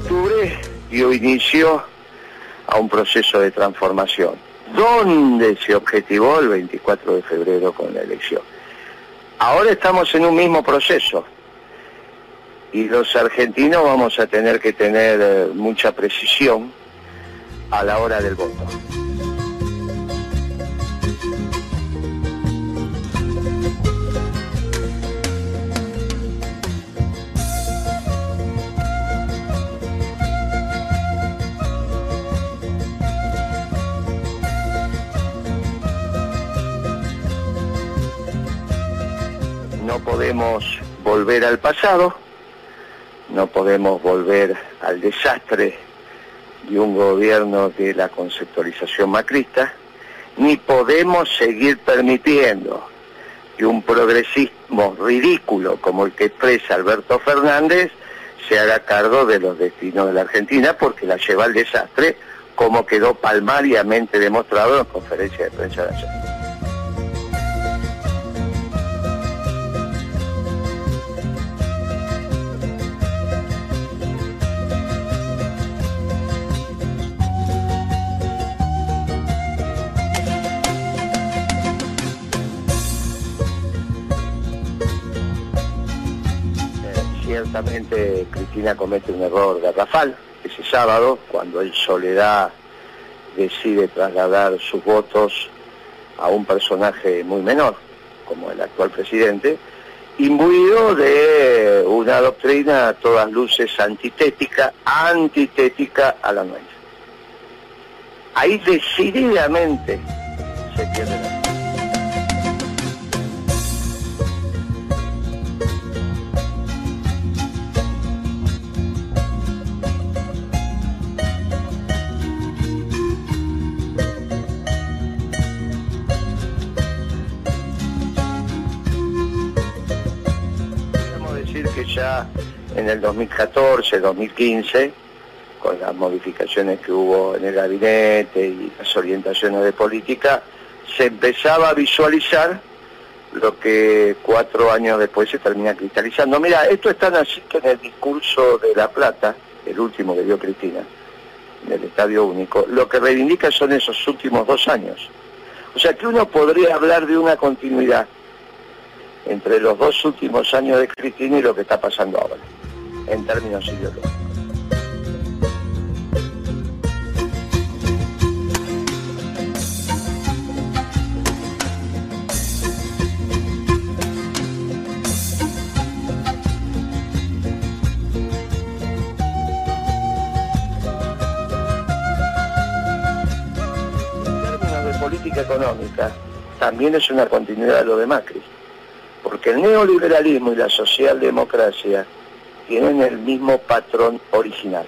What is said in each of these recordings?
octubre dio inicio a un proceso de transformación, donde se objetivó el 24 de febrero con la elección. Ahora estamos en un mismo proceso y los argentinos vamos a tener que tener eh, mucha precisión a la hora del voto. No podemos volver al pasado, no podemos volver al desastre de un gobierno de la conceptualización macrista, ni podemos seguir permitiendo que un progresismo ridículo como el que expresa Alberto Fernández se haga cargo de los destinos de la Argentina porque la lleva al desastre como quedó palmariamente demostrado en la conferencia de prensa de ayer. Cristina comete un error garrafal ese sábado, cuando en Soledad decide trasladar sus votos a un personaje muy menor, como el actual presidente, imbuido de una doctrina a todas luces antitética, antitética a la nuestra. Ahí decididamente se pierde la en el 2014, 2015, con las modificaciones que hubo en el gabinete y las orientaciones de política, se empezaba a visualizar lo que cuatro años después se termina cristalizando. Mira, esto es tan así que en el discurso de La Plata, el último que dio Cristina, del Estadio Único, lo que reivindica son esos últimos dos años. O sea que uno podría hablar de una continuidad entre los dos últimos años de Cristina y lo que está pasando ahora, en términos ideológicos. En términos de política económica, también es una continuidad de lo de Macri porque el neoliberalismo y la socialdemocracia tienen el mismo patrón original.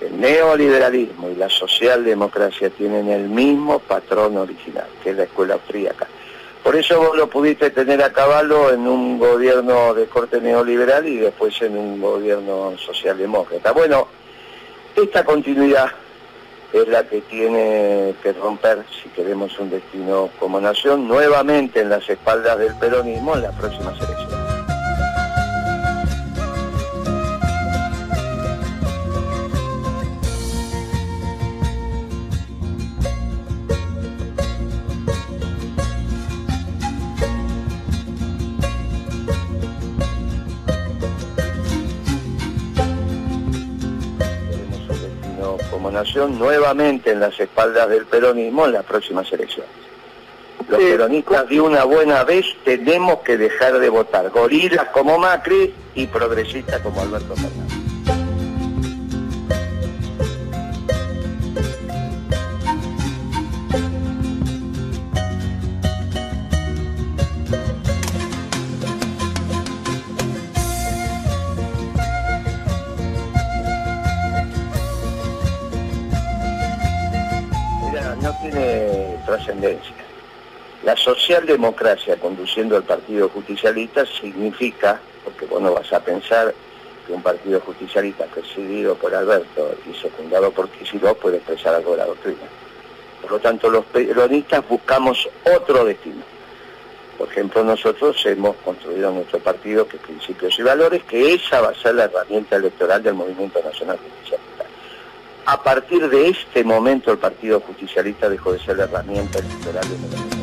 El neoliberalismo y la socialdemocracia tienen el mismo patrón original, que es la escuela austríaca. Por eso vos lo pudiste tener a caballo en un gobierno de corte neoliberal y después en un gobierno socialdemócrata. Bueno, esta continuidad es la que tiene que romper, si queremos un destino como nación, nuevamente en las espaldas del peronismo en las próximas elecciones. Como nación nuevamente en las espaldas del peronismo en las próximas elecciones. Los peronistas de una buena vez tenemos que dejar de votar gorilas como Macri y progresistas como Alberto Fernández. No tiene trascendencia. La socialdemocracia conduciendo al Partido Justicialista significa, porque vos no vas a pensar que un partido justicialista presidido por Alberto y secundado por Kicillof puede expresar algo de la doctrina. Por lo tanto, los peronistas buscamos otro destino. Por ejemplo, nosotros hemos construido nuestro partido que principios y valores, que esa va a ser la herramienta electoral del Movimiento Nacional Justicialista. A partir de este momento el Partido Justicialista dejó de ser la herramienta electoral del Movimiento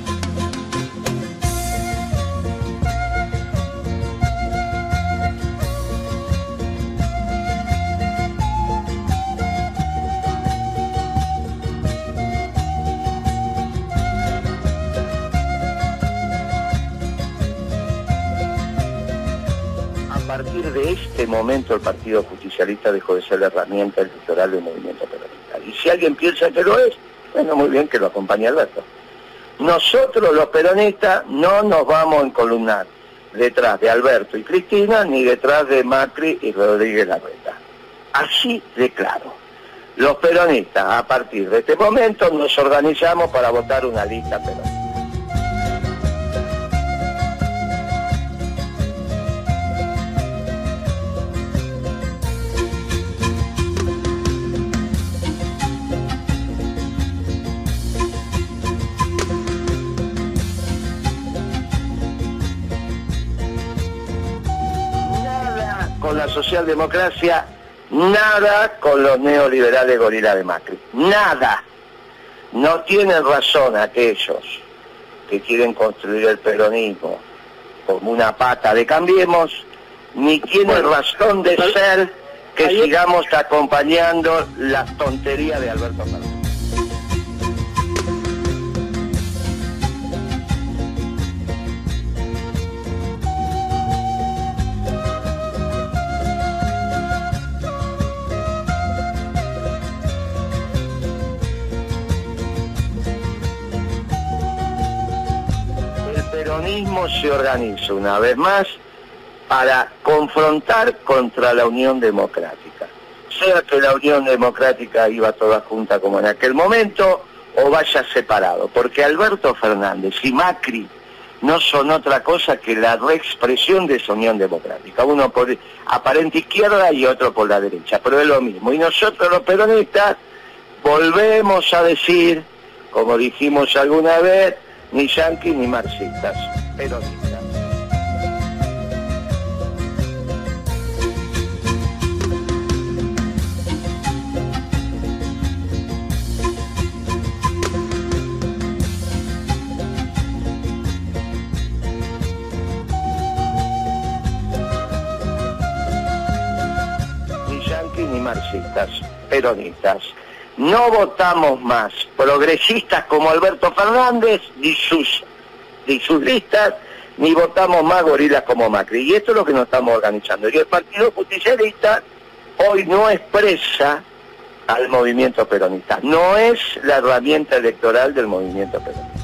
de este momento el Partido Justicialista dejó de ser la herramienta electoral del movimiento peronista. Y si alguien piensa que lo es, bueno, muy bien que lo acompañe Alberto. Nosotros los peronistas no nos vamos a encolumnar detrás de Alberto y Cristina, ni detrás de Macri y Rodríguez Larreta. Así de claro. Los peronistas, a partir de este momento, nos organizamos para votar una lista peronista. Con la socialdemocracia, nada con los neoliberales gorila de Macri. Nada. No tienen razón aquellos que quieren construir el peronismo como una pata de Cambiemos, ni tienen razón de ser que sigamos acompañando las tonterías de Alberto Fernández. Peronismo se organiza una vez más para confrontar contra la Unión Democrática. Sea que la Unión Democrática iba toda junta como en aquel momento o vaya separado, porque Alberto Fernández y Macri no son otra cosa que la reexpresión de esa Unión Democrática, uno por aparente izquierda y otro por la derecha, pero es lo mismo. Y nosotros los peronistas volvemos a decir, como dijimos alguna vez, ni yanquis ni marxistas, peronistas. Ni yanquis ni marxistas, peronistas no votamos más progresistas como Alberto Fernández ni sus, ni sus listas, ni votamos más gorilas como Macri. Y esto es lo que nos estamos organizando. Y el Partido Justicialista hoy no expresa al movimiento peronista, no es la herramienta electoral del movimiento peronista.